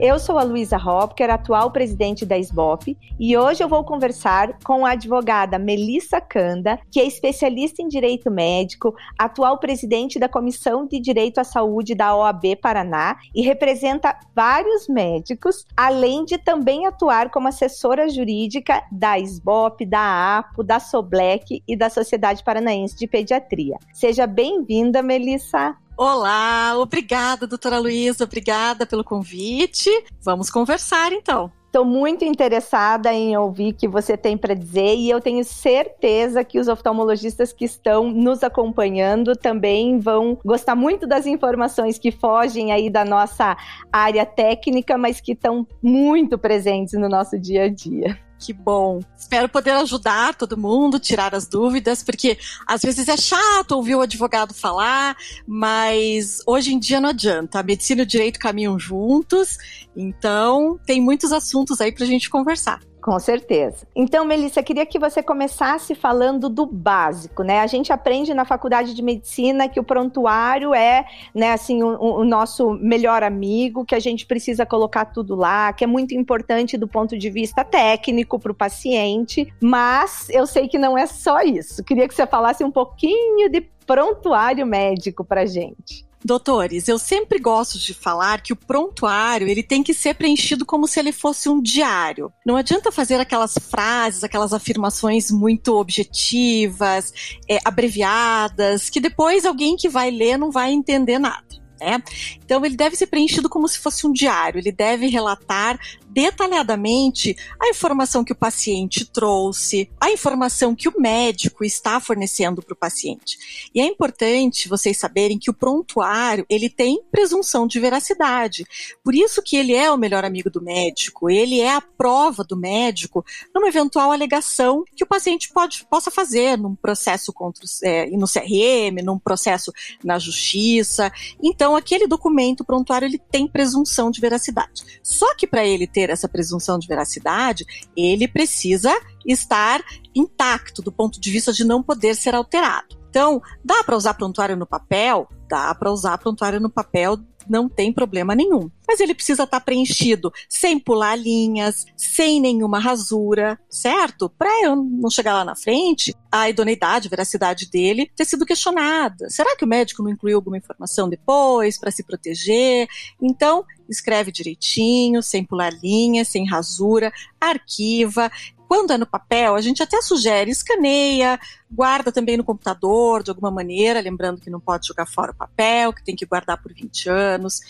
Eu sou a Luísa Hopker, atual presidente da SBOP, e hoje eu vou conversar com a advogada Melissa Canda, que é especialista em direito médico, atual presidente da Comissão de Direito à Saúde da OAB Paraná e representa vários médicos, além de também atuar como assessora jurídica da SBOP, da APO, da SOBLEC e da Sociedade Paranaense de Pediatria. Seja bem-vinda, Melissa. Olá, obrigada, doutora Luísa, obrigada pelo convite. Vamos conversar então. Estou muito interessada em ouvir o que você tem para dizer e eu tenho certeza que os oftalmologistas que estão nos acompanhando também vão gostar muito das informações que fogem aí da nossa área técnica, mas que estão muito presentes no nosso dia a dia. Que bom. Espero poder ajudar todo mundo, tirar as dúvidas, porque às vezes é chato ouvir o advogado falar, mas hoje em dia não adianta. A medicina e o direito caminham juntos, então tem muitos assuntos aí para a gente conversar. Com certeza. Então, Melissa, queria que você começasse falando do básico, né? A gente aprende na faculdade de medicina que o prontuário é, né, assim, o, o nosso melhor amigo, que a gente precisa colocar tudo lá, que é muito importante do ponto de vista técnico para o paciente, mas eu sei que não é só isso. Queria que você falasse um pouquinho de prontuário médico para gente. Doutores, eu sempre gosto de falar que o prontuário ele tem que ser preenchido como se ele fosse um diário. Não adianta fazer aquelas frases, aquelas afirmações muito objetivas, é, abreviadas, que depois alguém que vai ler não vai entender nada. Né? Então ele deve ser preenchido como se fosse um diário, ele deve relatar detalhadamente a informação que o paciente trouxe, a informação que o médico está fornecendo para o paciente. E é importante vocês saberem que o prontuário ele tem presunção de veracidade. Por isso que ele é o melhor amigo do médico, ele é a prova do médico numa eventual alegação que o paciente pode, possa fazer num processo contra, é, no CRM, num processo na justiça. Então, aquele documento prontuário ele tem presunção de veracidade. Só que para ele ter ter essa presunção de veracidade, ele precisa estar intacto do ponto de vista de não poder ser alterado. Então, dá para usar prontuário no papel? Dá para usar prontuário no papel não tem problema nenhum. Mas ele precisa estar tá preenchido sem pular linhas, sem nenhuma rasura, certo? Para eu não chegar lá na frente, a idoneidade, a veracidade dele ter sido questionada. Será que o médico não incluiu alguma informação depois para se proteger? Então, escreve direitinho, sem pular linhas, sem rasura, arquiva, quando é no papel, a gente até sugere, escaneia, guarda também no computador de alguma maneira, lembrando que não pode jogar fora o papel, que tem que guardar por 20 anos.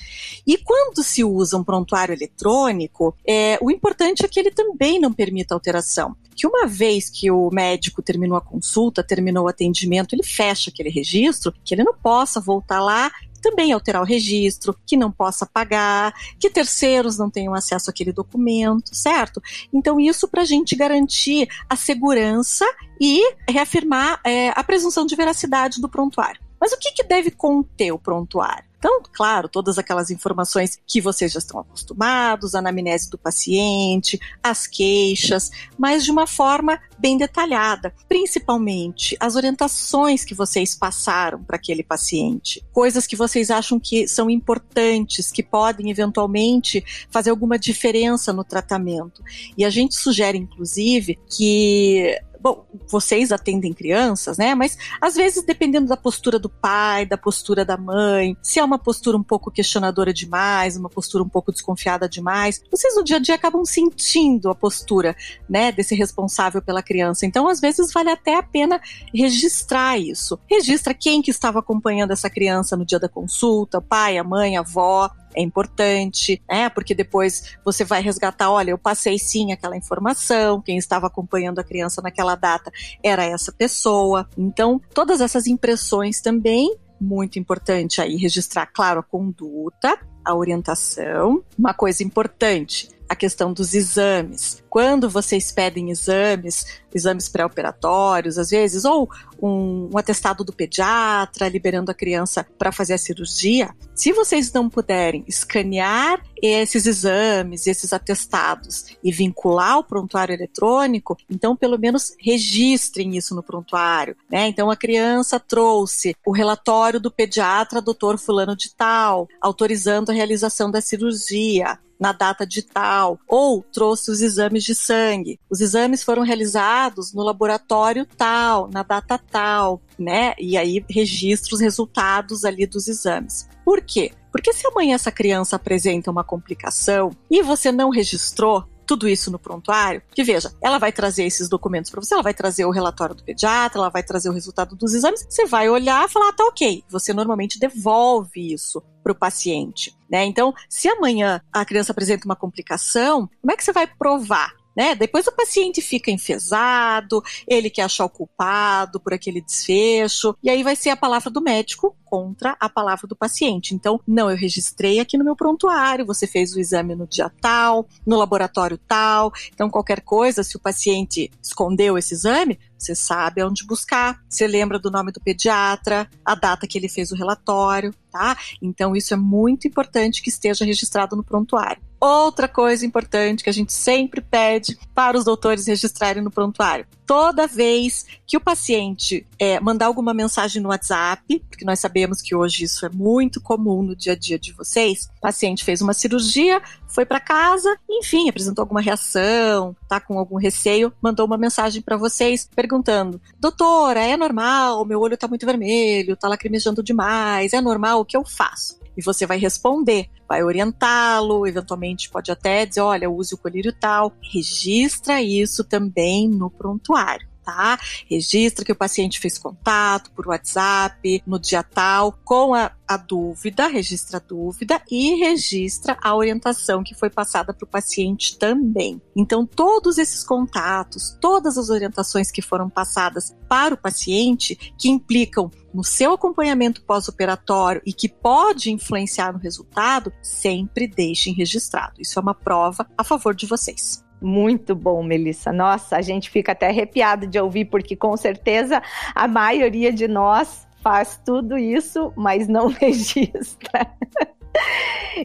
E quando se usa um prontuário eletrônico, é, o importante é que ele também não permita alteração. Que uma vez que o médico terminou a consulta, terminou o atendimento, ele fecha aquele registro, que ele não possa voltar lá também alterar o registro, que não possa pagar, que terceiros não tenham acesso àquele documento, certo? Então, isso para a gente garantir a segurança e reafirmar é, a presunção de veracidade do prontuário. Mas o que, que deve conter o prontuário? Então, claro, todas aquelas informações que vocês já estão acostumados, a anamnese do paciente, as queixas, mas de uma forma bem detalhada, principalmente as orientações que vocês passaram para aquele paciente, coisas que vocês acham que são importantes, que podem eventualmente fazer alguma diferença no tratamento. E a gente sugere, inclusive, que bom, vocês atendem crianças, né? Mas às vezes, dependendo da postura do pai, da postura da mãe, se é uma postura um pouco questionadora demais, uma postura um pouco desconfiada demais, vocês no dia a dia acabam sentindo a postura, né, desse responsável pela criança. Então, às vezes, vale até a pena registrar isso. Registra quem que estava acompanhando essa criança no dia da consulta, o pai, a mãe, a avó, é importante, né? Porque depois você vai resgatar, olha, eu passei sim aquela informação, quem estava acompanhando a criança naquela data era essa pessoa. Então, todas essas impressões também muito importante aí registrar, claro, a conduta, a orientação. Uma coisa importante, a questão dos exames. Quando vocês pedem exames, exames pré-operatórios, às vezes, ou um, um, atestado do pediatra liberando a criança para fazer a cirurgia, se vocês não puderem escanear esses exames, esses atestados e vincular ao prontuário eletrônico, então pelo menos registrem isso no prontuário, né? Então a criança trouxe o relatório do pediatra, doutor fulano de tal, autorizando a realização da cirurgia na data de tal, ou trouxe os exames de sangue. Os exames foram realizados no laboratório tal, na data tal, né? E aí registra os resultados ali dos exames. Por quê? Porque se amanhã essa criança apresenta uma complicação e você não registrou, tudo isso no prontuário, que veja, ela vai trazer esses documentos para você, ela vai trazer o relatório do pediatra, ela vai trazer o resultado dos exames, você vai olhar e falar, ah, tá ok. Você normalmente devolve isso para o paciente. Né? Então, se amanhã a criança apresenta uma complicação, como é que você vai provar? Né? Depois o paciente fica enfesado, ele quer achar o culpado por aquele desfecho, e aí vai ser a palavra do médico contra a palavra do paciente. Então, não, eu registrei aqui no meu prontuário, você fez o exame no dia tal, no laboratório tal. Então, qualquer coisa, se o paciente escondeu esse exame, você sabe aonde buscar. Você lembra do nome do pediatra, a data que ele fez o relatório, tá? Então, isso é muito importante que esteja registrado no prontuário. Outra coisa importante que a gente sempre pede para os doutores registrarem no prontuário: toda vez que o paciente é, mandar alguma mensagem no WhatsApp, porque nós sabemos que hoje isso é muito comum no dia a dia de vocês, o paciente fez uma cirurgia, foi para casa, enfim, apresentou alguma reação, tá com algum receio, mandou uma mensagem para vocês perguntando: "Doutora, é normal? Meu olho tá muito vermelho, tá lacrimejando demais, é normal? O que eu faço?" E você vai responder, vai orientá-lo, eventualmente pode até dizer, olha, use o colírio tal, registra isso também no prontuário tá? Registra que o paciente fez contato por WhatsApp no dia tal com a, a dúvida, registra a dúvida e registra a orientação que foi passada para o paciente também. Então, todos esses contatos, todas as orientações que foram passadas para o paciente, que implicam no seu acompanhamento pós-operatório e que pode influenciar no resultado, sempre deixem registrado. Isso é uma prova a favor de vocês. Muito bom, Melissa. Nossa, a gente fica até arrepiado de ouvir, porque com certeza a maioria de nós faz tudo isso, mas não registra.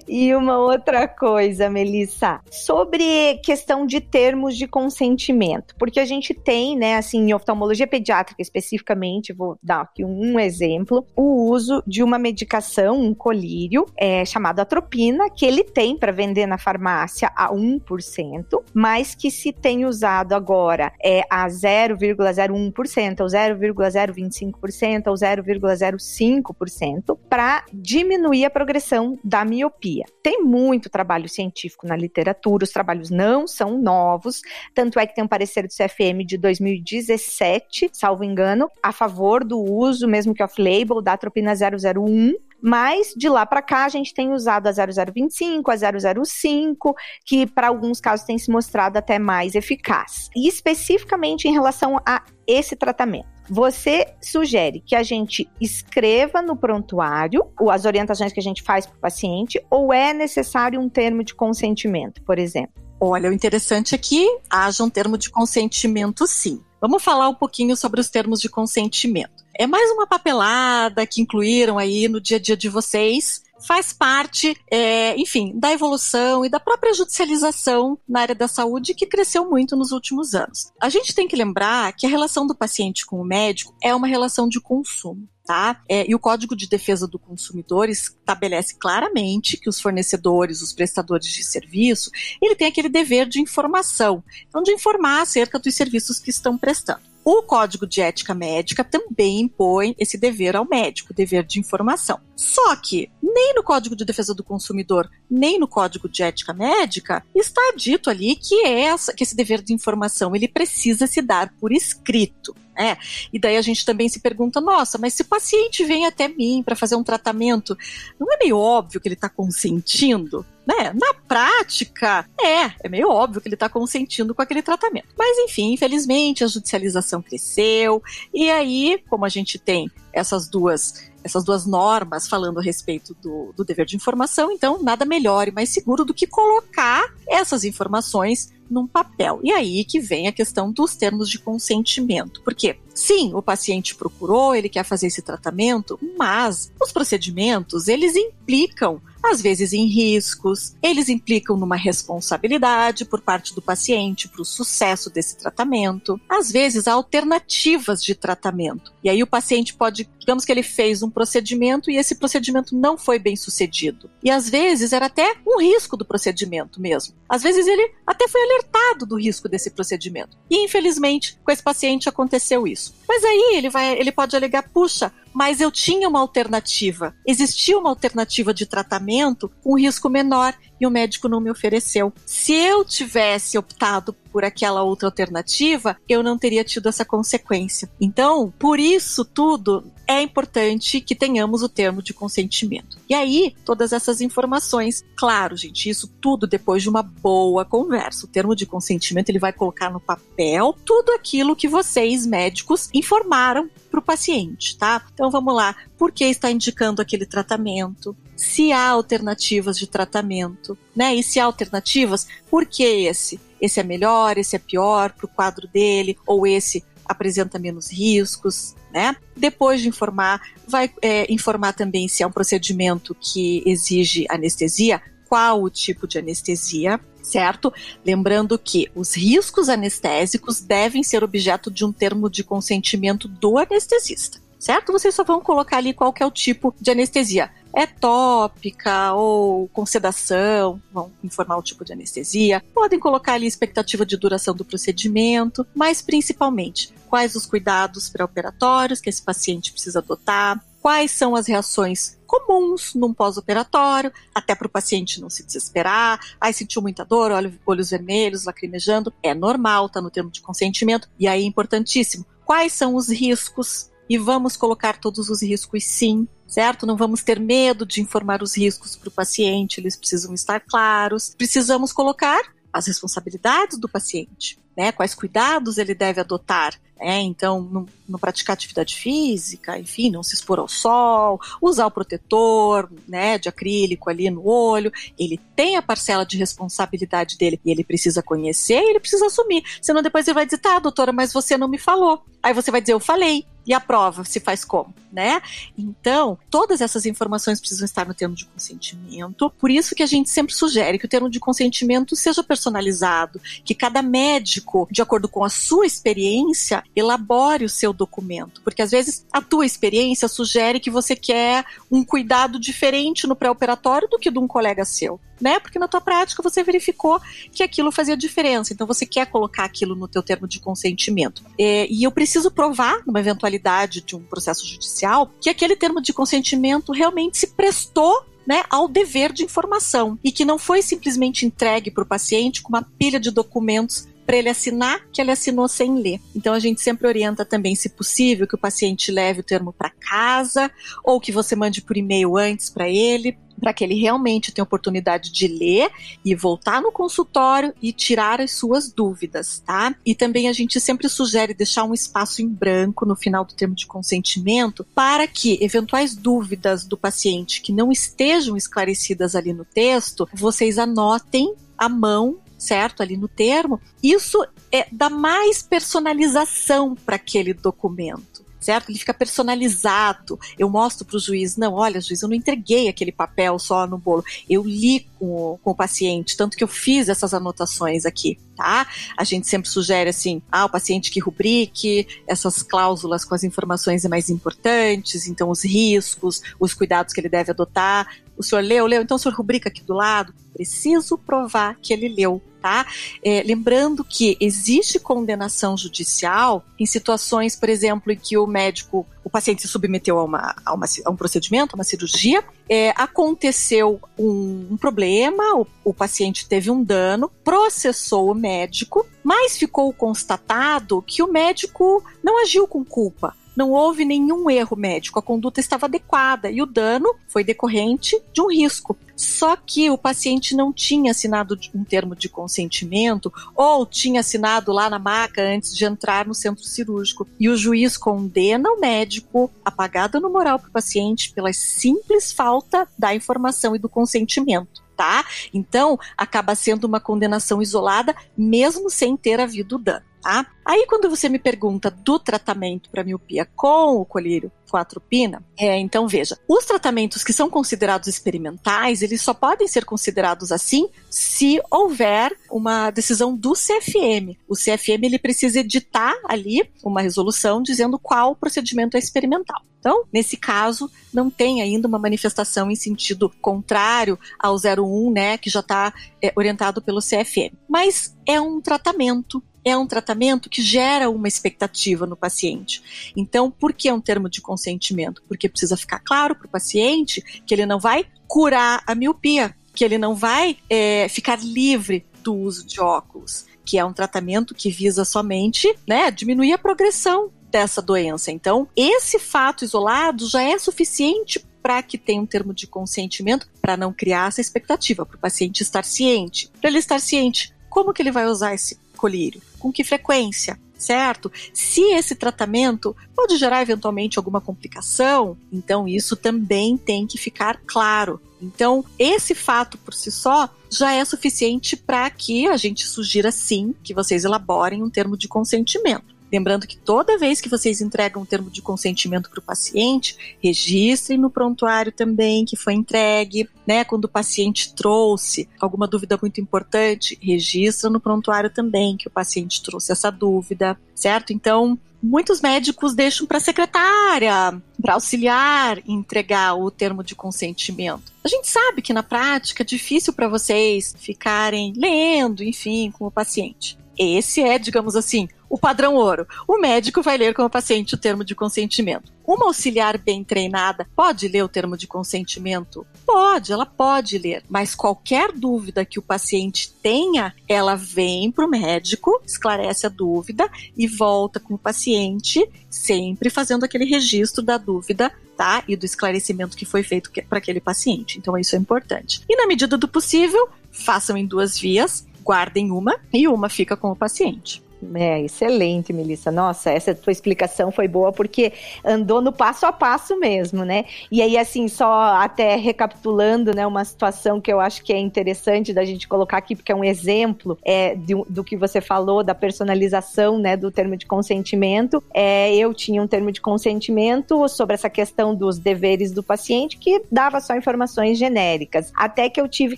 E uma outra coisa, Melissa, sobre questão de termos de consentimento, porque a gente tem, né, assim, em oftalmologia pediátrica especificamente, vou dar aqui um exemplo, o uso de uma medicação, um colírio, é, chamado atropina, que ele tem para vender na farmácia a 1%, mas que se tem usado agora é a 0,01%, ou 0,025%, ou 0,05%, para diminuir a progressão da miopia. Tem muito trabalho científico na literatura, os trabalhos não são novos, tanto é que tem um parecer do CFM de 2017, salvo engano, a favor do uso, mesmo que off-label, da atropina 001, mas de lá para cá a gente tem usado a 0025, a 005, que para alguns casos tem se mostrado até mais eficaz. E especificamente em relação a esse tratamento. Você sugere que a gente escreva no prontuário as orientações que a gente faz para o paciente ou é necessário um termo de consentimento, por exemplo? Olha, o interessante é que haja um termo de consentimento, sim. Vamos falar um pouquinho sobre os termos de consentimento. É mais uma papelada que incluíram aí no dia a dia de vocês. Faz parte, é, enfim, da evolução e da própria judicialização na área da saúde que cresceu muito nos últimos anos. A gente tem que lembrar que a relação do paciente com o médico é uma relação de consumo. Tá? É, e o Código de Defesa do Consumidor estabelece claramente que os fornecedores, os prestadores de serviço, ele tem aquele dever de informação, então de informar acerca dos serviços que estão prestando. O Código de Ética Médica também impõe esse dever ao médico, dever de informação. Só que nem no Código de Defesa do Consumidor, nem no Código de Ética Médica está dito ali que, essa, que esse dever de informação ele precisa se dar por escrito. É, e daí a gente também se pergunta, nossa, mas se o paciente vem até mim para fazer um tratamento, não é meio óbvio que ele está consentindo? Né? Na prática, é, é meio óbvio que ele está consentindo com aquele tratamento. Mas enfim, infelizmente a judicialização cresceu e aí, como a gente tem essas duas essas duas normas falando a respeito do, do dever de informação, então nada melhor e mais seguro do que colocar essas informações num papel. E aí que vem a questão dos termos de consentimento. Porque, sim, o paciente procurou, ele quer fazer esse tratamento, mas os procedimentos, eles implicam às vezes em riscos, eles implicam numa responsabilidade por parte do paciente para o sucesso desse tratamento, às vezes há alternativas de tratamento. E aí o paciente pode, digamos que ele fez um procedimento e esse procedimento não foi bem sucedido. E às vezes era até um risco do procedimento mesmo. Às vezes ele até foi alertado do risco desse procedimento. E infelizmente, com esse paciente aconteceu isso. Mas aí ele vai, ele pode alegar, puxa, mas eu tinha uma alternativa. Existia uma alternativa de tratamento com risco menor e o médico não me ofereceu. Se eu tivesse optado por aquela outra alternativa, eu não teria tido essa consequência. Então, por isso tudo, é importante que tenhamos o termo de consentimento. E aí, todas essas informações, claro, gente, isso tudo depois de uma boa conversa. O termo de consentimento ele vai colocar no papel tudo aquilo que vocês, médicos, informaram para o paciente, tá? Então vamos lá. Por que está indicando aquele tratamento? Se há alternativas de tratamento, né? E se há alternativas, por que esse? Esse é melhor, esse é pior para o quadro dele, ou esse apresenta menos riscos, né? Depois de informar, vai é, informar também se é um procedimento que exige anestesia, qual o tipo de anestesia, certo? Lembrando que os riscos anestésicos devem ser objeto de um termo de consentimento do anestesista, certo? Vocês só vão colocar ali qual é o tipo de anestesia. É tópica ou com sedação, vão informar o tipo de anestesia. Podem colocar ali expectativa de duração do procedimento, mas principalmente quais os cuidados pré-operatórios que esse paciente precisa adotar, quais são as reações comuns num pós-operatório, até para o paciente não se desesperar. Ai, sentiu muita dor, olhos vermelhos, lacrimejando. É normal, está no termo de consentimento. E aí, importantíssimo, quais são os riscos? E vamos colocar todos os riscos sim, certo? Não vamos ter medo de informar os riscos para o paciente, eles precisam estar claros. Precisamos colocar as responsabilidades do paciente, né? Quais cuidados ele deve adotar é, então, não, praticar atividade física, enfim, não se expor ao sol, usar o protetor, né, de acrílico ali no olho. Ele tem a parcela de responsabilidade dele e ele precisa conhecer e ele precisa assumir. Senão depois ele vai dizer, tá, doutora, mas você não me falou. Aí você vai dizer, eu falei. E a prova se faz como, né? Então, todas essas informações precisam estar no termo de consentimento. Por isso que a gente sempre sugere que o termo de consentimento seja personalizado, que cada médico, de acordo com a sua experiência, elabore o seu documento, porque às vezes a tua experiência sugere que você quer um cuidado diferente no pré-operatório do que de um colega seu. Né? Porque na tua prática você verificou que aquilo fazia diferença. Então você quer colocar aquilo no teu termo de consentimento. É, e eu preciso provar, numa eventualidade de um processo judicial, que aquele termo de consentimento realmente se prestou né, ao dever de informação e que não foi simplesmente entregue para o paciente com uma pilha de documentos para ele assinar que ele assinou sem ler. Então a gente sempre orienta também, se possível, que o paciente leve o termo para casa ou que você mande por e-mail antes para ele, para que ele realmente tenha oportunidade de ler e voltar no consultório e tirar as suas dúvidas, tá? E também a gente sempre sugere deixar um espaço em branco no final do termo de consentimento para que eventuais dúvidas do paciente que não estejam esclarecidas ali no texto, vocês anotem à mão certo? Ali no termo, isso é, dá mais personalização para aquele documento certo? Ele fica personalizado. Eu mostro para o juiz, não, olha, juiz, eu não entreguei aquele papel só no bolo. Eu li com o, com o paciente, tanto que eu fiz essas anotações aqui, tá? A gente sempre sugere assim, ah, o paciente que rubrique essas cláusulas com as informações mais importantes, então os riscos, os cuidados que ele deve adotar. O senhor leu, leu, então o senhor rubrica aqui do lado. Preciso provar que ele leu tá? É, lembrando que existe condenação judicial em situações, por exemplo, em que o médico, o paciente se submeteu a, uma, a, uma, a um procedimento, uma cirurgia, é, aconteceu um, um problema, o, o paciente teve um dano, processou o médico, mas ficou constatado que o médico não agiu com culpa não houve nenhum erro médico, a conduta estava adequada e o dano foi decorrente de um risco. Só que o paciente não tinha assinado um termo de consentimento ou tinha assinado lá na maca antes de entrar no centro cirúrgico. E o juiz condena o médico a pagar dano moral para o paciente pela simples falta da informação e do consentimento. Tá? Então, acaba sendo uma condenação isolada, mesmo sem ter havido dano tá? Aí quando você me pergunta do tratamento para miopia com o colírio 4-pina, é, então veja, os tratamentos que são considerados experimentais, eles só podem ser considerados assim se houver uma decisão do CFM. O CFM ele precisa editar ali uma resolução dizendo qual procedimento é experimental. Então, nesse caso, não tem ainda uma manifestação em sentido contrário ao 01, né, que já está é, orientado pelo CFM. Mas é um tratamento é um tratamento que gera uma expectativa no paciente. Então, por que é um termo de consentimento? Porque precisa ficar claro para o paciente que ele não vai curar a miopia, que ele não vai é, ficar livre do uso de óculos, que é um tratamento que visa somente né, diminuir a progressão dessa doença. Então, esse fato isolado já é suficiente para que tenha um termo de consentimento para não criar essa expectativa, para o paciente estar ciente. Para ele estar ciente, como que ele vai usar esse colírio? Com que frequência? Certo? Se esse tratamento pode gerar eventualmente alguma complicação, então isso também tem que ficar claro. Então, esse fato por si só já é suficiente para que a gente sugira sim que vocês elaborem um termo de consentimento. Lembrando que toda vez que vocês entregam um termo de consentimento para o paciente, registrem no prontuário também que foi entregue, né? Quando o paciente trouxe alguma dúvida muito importante, registra no prontuário também que o paciente trouxe essa dúvida, certo? Então, muitos médicos deixam para a secretária, para auxiliar entregar o termo de consentimento. A gente sabe que na prática é difícil para vocês ficarem lendo, enfim, com o paciente. Esse é, digamos assim, o padrão ouro. O médico vai ler com o paciente o termo de consentimento. Uma auxiliar bem treinada pode ler o termo de consentimento? Pode, ela pode ler, mas qualquer dúvida que o paciente tenha, ela vem para o médico, esclarece a dúvida e volta com o paciente, sempre fazendo aquele registro da dúvida tá? E do esclarecimento que foi feito para aquele paciente. Então, isso é importante. E na medida do possível, façam em duas vias, guardem uma e uma fica com o paciente. É, excelente, Melissa. Nossa, essa tua explicação foi boa porque andou no passo a passo mesmo, né? E aí, assim, só até recapitulando, né, uma situação que eu acho que é interessante da gente colocar aqui, porque é um exemplo é, de, do que você falou, da personalização, né, do termo de consentimento. É, eu tinha um termo de consentimento sobre essa questão dos deveres do paciente que dava só informações genéricas. Até que eu tive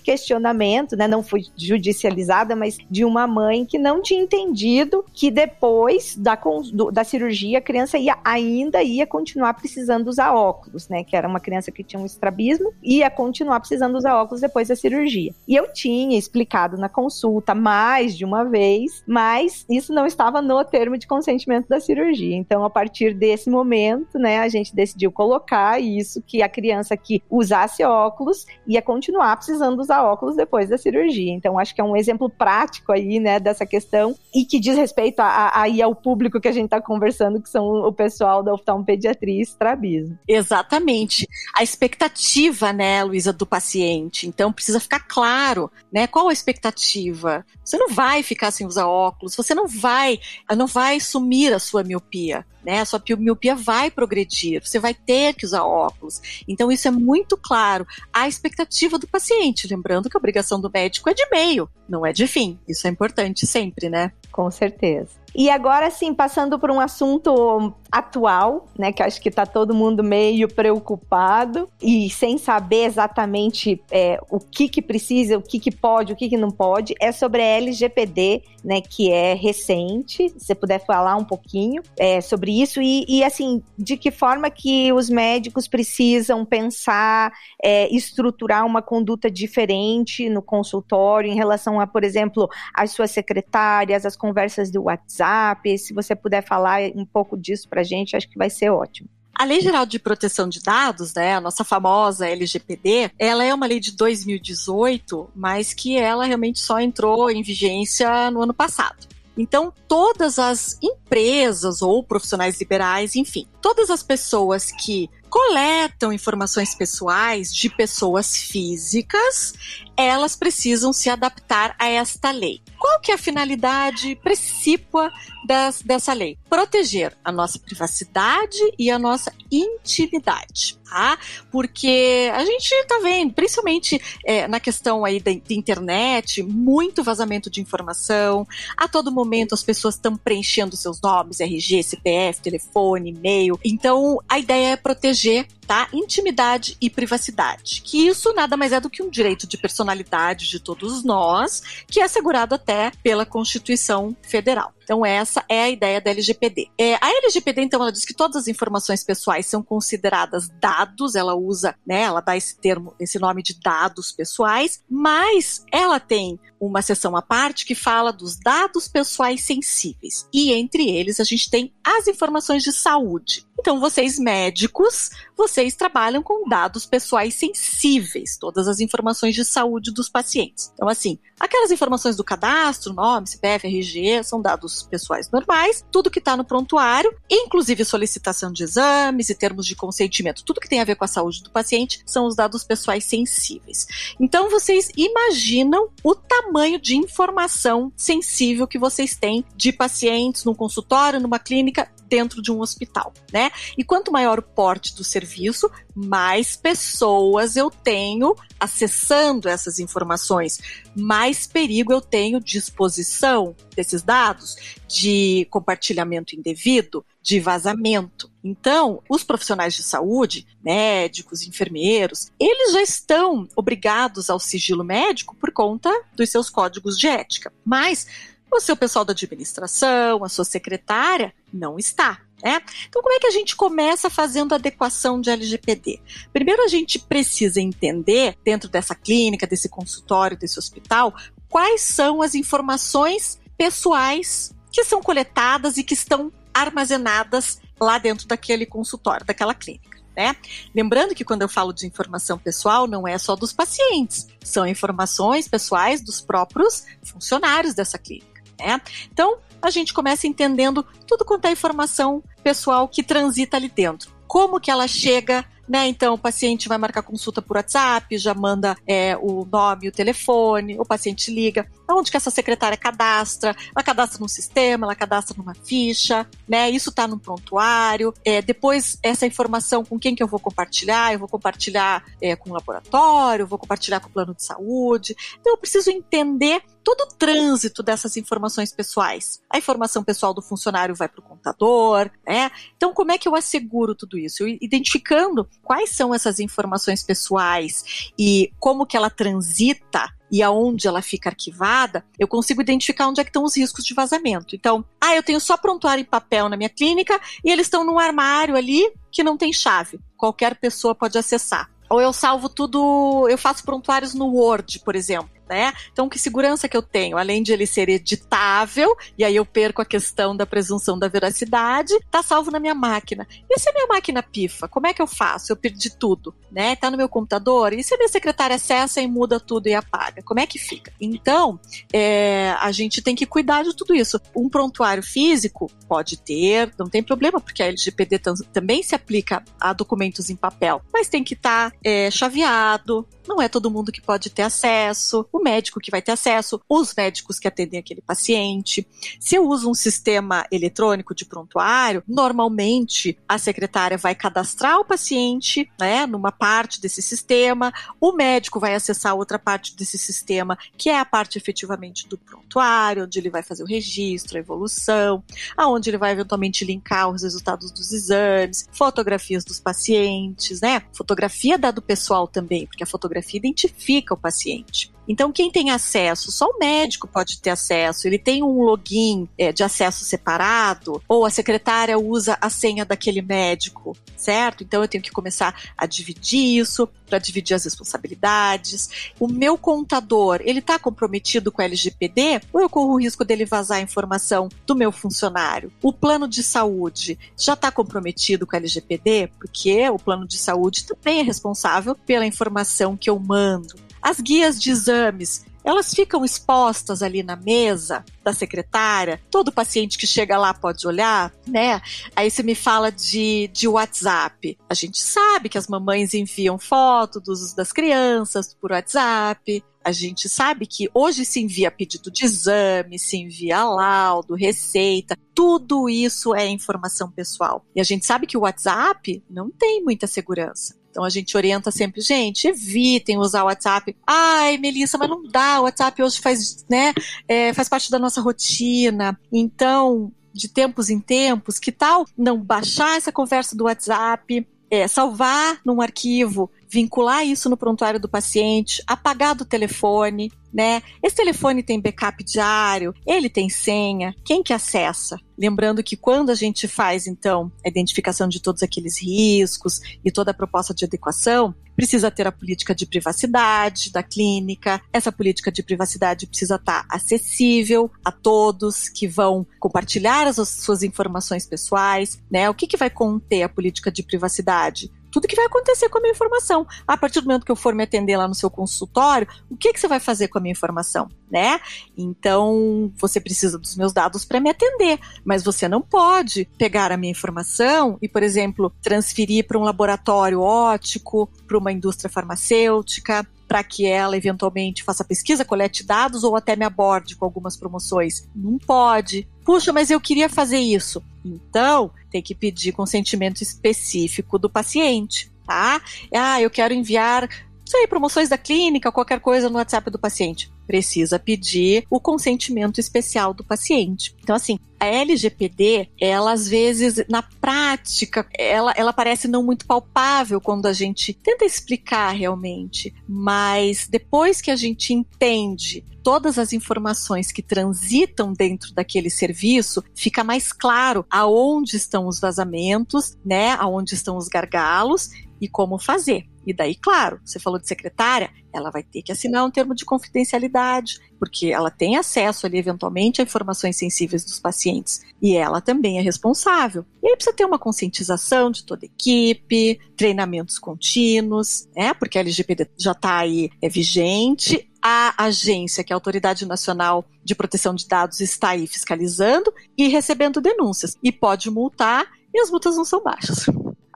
questionamento, né, não fui judicializada, mas de uma mãe que não tinha entendido que depois da, do, da cirurgia a criança ia, ainda ia continuar precisando usar óculos, né? Que era uma criança que tinha um estrabismo, ia continuar precisando usar óculos depois da cirurgia. E eu tinha explicado na consulta mais de uma vez, mas isso não estava no termo de consentimento da cirurgia. Então, a partir desse momento, né, a gente decidiu colocar isso que a criança que usasse óculos ia continuar precisando usar óculos depois da cirurgia. Então, acho que é um exemplo prático aí, né, dessa questão e que diz respeito aí ao público que a gente está conversando, que são o pessoal da oftalmopediatria e estrabismo. Exatamente. A expectativa, né, Luísa, do paciente. Então, precisa ficar claro, né, qual a expectativa. Você não vai ficar sem usar óculos, você não vai, não vai sumir a sua miopia né? A sua miopia vai progredir, você vai ter que usar óculos. Então, isso é muito claro. A expectativa do paciente, lembrando que a obrigação do médico é de meio, não é de fim. Isso é importante sempre, né? Com certeza. E agora sim, passando por um assunto atual, né, que acho que está todo mundo meio preocupado e sem saber exatamente é, o que que precisa, o que que pode, o que que não pode, é sobre a LGPD, né, que é recente. Se você puder falar um pouquinho é, sobre isso e, e, assim, de que forma que os médicos precisam pensar, é, estruturar uma conduta diferente no consultório em relação a, por exemplo, as suas secretárias, as conversas do WhatsApp. Se você puder falar um pouco disso para a gente, acho que vai ser ótimo. A Lei Geral de Proteção de Dados, né, a nossa famosa LGPD, ela é uma lei de 2018, mas que ela realmente só entrou em vigência no ano passado. Então, todas as empresas ou profissionais liberais, enfim, todas as pessoas que coletam informações pessoais de pessoas físicas, elas precisam se adaptar a esta lei. Qual que é a finalidade precípua das, dessa lei? Proteger a nossa privacidade e a nossa intimidade, tá? Porque a gente tá vendo, principalmente é, na questão aí da, da, internet, muito vazamento de informação. A todo momento as pessoas estão preenchendo seus nomes, RG, CPF, telefone, e-mail. Então a ideia é proteger tá? Intimidade e privacidade. Que isso nada mais é do que um direito de personalidade de todos nós, que é assegurado até pela Constituição Federal. Então, essa é a ideia da LGPD. É, a LGPD, então, ela diz que todas as informações pessoais são consideradas dados, ela usa, né, ela dá esse termo, esse nome de dados pessoais, mas ela tem uma seção à parte que fala dos dados pessoais sensíveis. E entre eles, a gente tem as informações de saúde. Então, vocês médicos, vocês trabalham com dados pessoais sensíveis, todas as informações de saúde dos pacientes. Então, assim, aquelas informações do cadastro, nome, CPF, RG, são dados pessoais normais, tudo que está no prontuário, inclusive solicitação de exames e termos de consentimento, tudo que tem a ver com a saúde do paciente, são os dados pessoais sensíveis. Então, vocês imaginam o tamanho de informação sensível que vocês têm de pacientes num consultório, numa clínica, dentro de um hospital, né? E quanto maior o porte do serviço, mais pessoas eu tenho acessando essas informações, mais perigo eu tenho de exposição desses dados, de compartilhamento indevido, de vazamento. Então, os profissionais de saúde, médicos, enfermeiros, eles já estão obrigados ao sigilo médico por conta dos seus códigos de ética. Mas o seu pessoal da administração, a sua secretária, não está. Né? Então, como é que a gente começa fazendo adequação de LGPD? Primeiro, a gente precisa entender, dentro dessa clínica, desse consultório, desse hospital, quais são as informações pessoais que são coletadas e que estão armazenadas lá dentro daquele consultório, daquela clínica. Né? Lembrando que quando eu falo de informação pessoal, não é só dos pacientes, são informações pessoais dos próprios funcionários dessa clínica. Né? Então, a gente começa entendendo tudo quanto é informação pessoal que transita ali dentro. Como que ela chega né? Então, o paciente vai marcar consulta por WhatsApp, já manda é, o nome, o telefone, o paciente liga. Onde que essa secretária cadastra? Ela cadastra num sistema, ela cadastra numa ficha, né? Isso está no prontuário. É, depois, essa informação com quem que eu vou compartilhar? Eu vou compartilhar é, com o laboratório, vou compartilhar com o plano de saúde. Então, eu preciso entender todo o trânsito dessas informações pessoais. A informação pessoal do funcionário vai para o contador, né? Então, como é que eu asseguro tudo isso? Eu, identificando quais são essas informações pessoais e como que ela transita e aonde ela fica arquivada, eu consigo identificar onde é que estão os riscos de vazamento. Então, ah, eu tenho só prontuário em papel na minha clínica e eles estão num armário ali que não tem chave. Qualquer pessoa pode acessar. Ou eu salvo tudo, eu faço prontuários no Word, por exemplo né? Então, que segurança que eu tenho? Além de ele ser editável, e aí eu perco a questão da presunção da veracidade, tá salvo na minha máquina. E se a minha máquina pifa? Como é que eu faço? Eu perdi tudo, né? Tá no meu computador? E se a minha secretária acessa e muda tudo e apaga? Como é que fica? Então, é, a gente tem que cuidar de tudo isso. Um prontuário físico pode ter, não tem problema, porque a LGPD também se aplica a documentos em papel, mas tem que estar tá, é, chaveado, não é todo mundo que pode ter acesso, o médico que vai ter acesso, os médicos que atendem aquele paciente. Se eu uso um sistema eletrônico de prontuário, normalmente a secretária vai cadastrar o paciente, né, numa parte desse sistema, o médico vai acessar outra parte desse sistema, que é a parte efetivamente do prontuário, onde ele vai fazer o registro, a evolução, aonde ele vai eventualmente linkar os resultados dos exames, fotografias dos pacientes, né? Fotografia dado pessoal também, porque a fotografia identifica o paciente. Então, quem tem acesso, só o médico pode ter acesso. Ele tem um login é, de acesso separado, ou a secretária usa a senha daquele médico, certo? Então, eu tenho que começar a dividir isso, para dividir as responsabilidades. O meu contador, ele está comprometido com a LGPD ou eu corro o risco dele vazar a informação do meu funcionário? O plano de saúde já está comprometido com a LGPD? Porque o plano de saúde também é responsável pela informação que eu mando. As guias de exames, elas ficam expostas ali na mesa da secretária, todo paciente que chega lá pode olhar, né? Aí você me fala de, de WhatsApp. A gente sabe que as mamães enviam foto dos, das crianças por WhatsApp. A gente sabe que hoje se envia pedido de exame, se envia laudo, receita, tudo isso é informação pessoal. E a gente sabe que o WhatsApp não tem muita segurança. Então a gente orienta sempre, gente, evitem usar o WhatsApp. Ai, Melissa, mas não dá, o WhatsApp hoje faz, né, é, faz parte da nossa rotina. Então, de tempos em tempos, que tal não baixar essa conversa do WhatsApp, é, salvar num arquivo, vincular isso no prontuário do paciente, apagar do telefone, né? Esse telefone tem backup diário, ele tem senha, quem que acessa? Lembrando que quando a gente faz, então, a identificação de todos aqueles riscos e toda a proposta de adequação, precisa ter a política de privacidade da clínica. Essa política de privacidade precisa estar acessível a todos que vão compartilhar as suas informações pessoais, né? O que, que vai conter a política de privacidade? Tudo que vai acontecer com a minha informação. A partir do momento que eu for me atender lá no seu consultório, o que, que você vai fazer com a minha informação, né? Então, você precisa dos meus dados para me atender, mas você não pode pegar a minha informação e, por exemplo, transferir para um laboratório ótico, para uma indústria farmacêutica, para que ela eventualmente faça pesquisa, colete dados ou até me aborde com algumas promoções. Não pode. Puxa, mas eu queria fazer isso. Então, tem que pedir consentimento específico do paciente, tá? Ah, eu quero enviar sei, promoções da clínica, qualquer coisa no WhatsApp do paciente. Precisa pedir o consentimento especial do paciente. Então, assim, a LGPD, ela às vezes, na prática, ela, ela parece não muito palpável quando a gente tenta explicar realmente. Mas depois que a gente entende todas as informações que transitam dentro daquele serviço, fica mais claro aonde estão os vazamentos, né? Aonde estão os gargalos e como fazer. E daí, claro, você falou de secretária, ela vai ter que assinar um termo de confidencialidade, porque ela tem acesso ali, eventualmente, a informações sensíveis dos pacientes. E ela também é responsável. E aí precisa ter uma conscientização de toda a equipe, treinamentos contínuos, né? Porque a LGPD já está aí, é vigente. A agência, que é a Autoridade Nacional de Proteção de Dados, está aí fiscalizando e recebendo denúncias. E pode multar, e as multas não são baixas.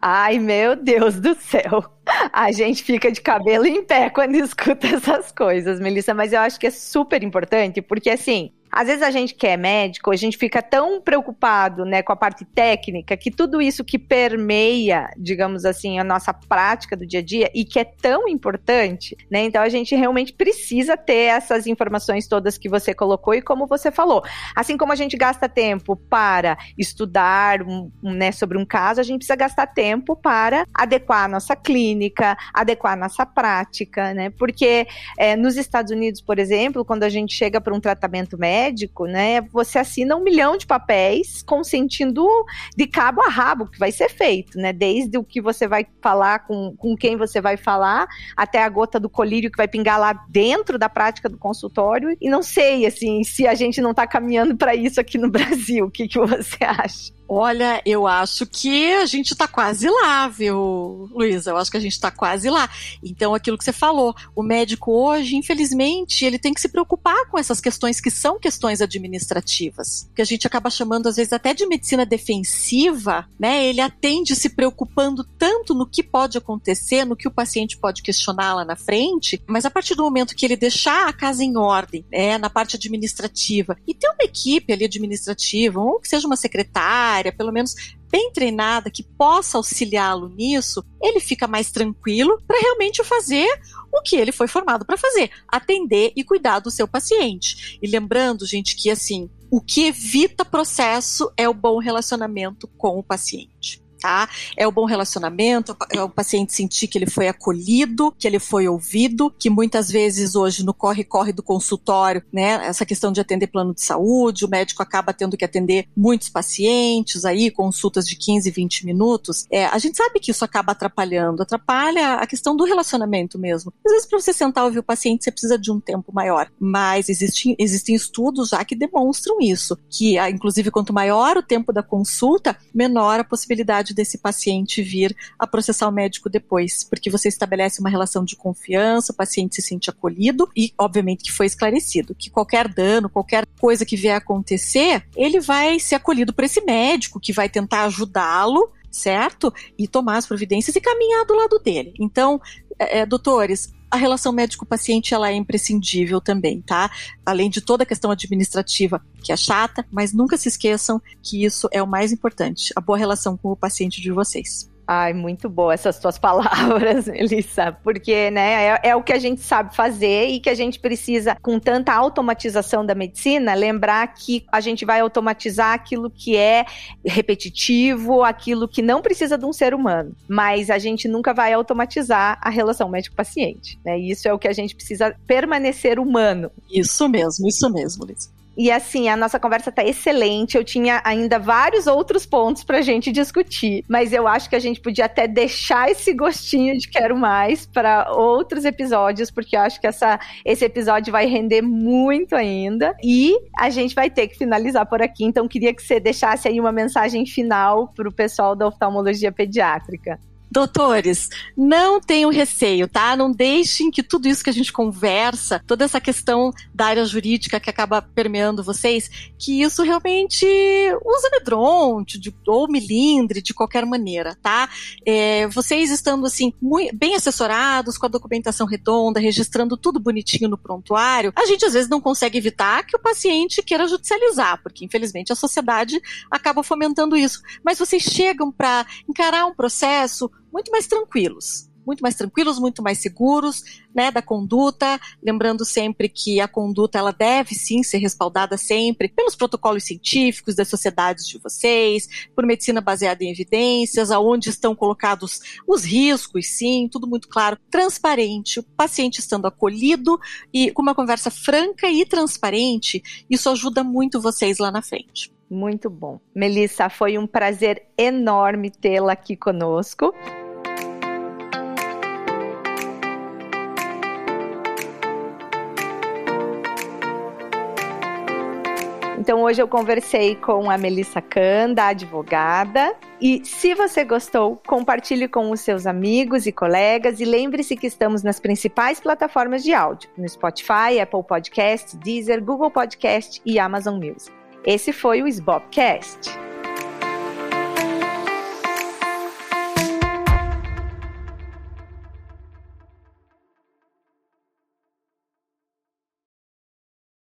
Ai, meu Deus do céu. A gente fica de cabelo em pé quando escuta essas coisas, Melissa, mas eu acho que é super importante, porque assim, às vezes a gente que é médico, a gente fica tão preocupado, né, com a parte técnica, que tudo isso que permeia, digamos assim, a nossa prática do dia a dia e que é tão importante, né? Então a gente realmente precisa ter essas informações todas que você colocou e como você falou. Assim como a gente gasta tempo para estudar, um, né, sobre um caso, a gente precisa gastar tempo para adequar a nossa clínica, adequar a nossa prática, né? Porque é, nos Estados Unidos, por exemplo, quando a gente chega para um tratamento médico médico, né, você assina um milhão de papéis consentindo de cabo a rabo que vai ser feito, né? Desde o que você vai falar com, com quem você vai falar, até a gota do colírio que vai pingar lá dentro da prática do consultório. E não sei, assim, se a gente não está caminhando para isso aqui no Brasil. O que, que você acha? Olha, eu acho que a gente está quase lá, viu, Luísa? Eu acho que a gente está quase lá. Então, aquilo que você falou, o médico hoje, infelizmente, ele tem que se preocupar com essas questões que são questões administrativas, que a gente acaba chamando às vezes até de medicina defensiva, né? Ele atende se preocupando tanto no que pode acontecer, no que o paciente pode questionar lá na frente, mas a partir do momento que ele deixar a casa em ordem, né, na parte administrativa, e ter uma equipe ali administrativa, ou que seja uma secretária, área, pelo menos bem treinada, que possa auxiliá-lo nisso, ele fica mais tranquilo para realmente fazer o que ele foi formado para fazer: atender e cuidar do seu paciente. E lembrando, gente, que assim, o que evita processo é o bom relacionamento com o paciente tá? É o bom relacionamento, é o paciente sentir que ele foi acolhido, que ele foi ouvido, que muitas vezes hoje no corre-corre do consultório, né, essa questão de atender plano de saúde, o médico acaba tendo que atender muitos pacientes aí, consultas de 15, 20 minutos. É, a gente sabe que isso acaba atrapalhando, atrapalha a questão do relacionamento mesmo. Às vezes, para você sentar e ouvir o paciente, você precisa de um tempo maior, mas existem, existem estudos já que demonstram isso, que inclusive quanto maior o tempo da consulta, menor a possibilidade possibilidade desse paciente vir a processar o médico depois, porque você estabelece uma relação de confiança, o paciente se sente acolhido e, obviamente, que foi esclarecido que qualquer dano, qualquer coisa que vier acontecer, ele vai ser acolhido por esse médico que vai tentar ajudá-lo certo? E tomar as providências e caminhar do lado dele. Então, é, é doutores, a relação médico-paciente ela é imprescindível também, tá? Além de toda a questão administrativa que é chata, mas nunca se esqueçam que isso é o mais importante, a boa relação com o paciente de vocês. Ai, muito boa essas tuas palavras, Melissa, porque né, é, é, o que a gente sabe fazer e que a gente precisa, com tanta automatização da medicina, lembrar que a gente vai automatizar aquilo que é repetitivo, aquilo que não precisa de um ser humano, mas a gente nunca vai automatizar a relação médico-paciente. Né? Isso é o que a gente precisa permanecer humano. Isso mesmo, isso mesmo, Liz. E assim, a nossa conversa tá excelente. Eu tinha ainda vários outros pontos pra gente discutir, mas eu acho que a gente podia até deixar esse gostinho de quero mais para outros episódios, porque eu acho que essa, esse episódio vai render muito ainda. E a gente vai ter que finalizar por aqui, então queria que você deixasse aí uma mensagem final pro pessoal da oftalmologia pediátrica. Doutores, não tenham receio, tá? Não deixem que tudo isso que a gente conversa, toda essa questão da área jurídica que acaba permeando vocês, que isso realmente usa medronte de, ou milindre de qualquer maneira, tá? É, vocês estando assim, bem assessorados, com a documentação redonda, registrando tudo bonitinho no prontuário, a gente às vezes não consegue evitar que o paciente queira judicializar, porque infelizmente a sociedade acaba fomentando isso. Mas vocês chegam para encarar um processo muito mais tranquilos. Muito mais tranquilos, muito mais seguros, né, da conduta, lembrando sempre que a conduta ela deve sim ser respaldada sempre pelos protocolos científicos das sociedades de vocês, por medicina baseada em evidências, aonde estão colocados os riscos, sim, tudo muito claro, transparente, o paciente estando acolhido e com uma conversa franca e transparente, isso ajuda muito vocês lá na frente. Muito bom. Melissa, foi um prazer enorme tê-la aqui conosco. Então hoje eu conversei com a Melissa Canda, advogada. E se você gostou, compartilhe com os seus amigos e colegas e lembre-se que estamos nas principais plataformas de áudio, no Spotify, Apple Podcast, Deezer, Google Podcast e Amazon Music. Esse foi o Sbobcast.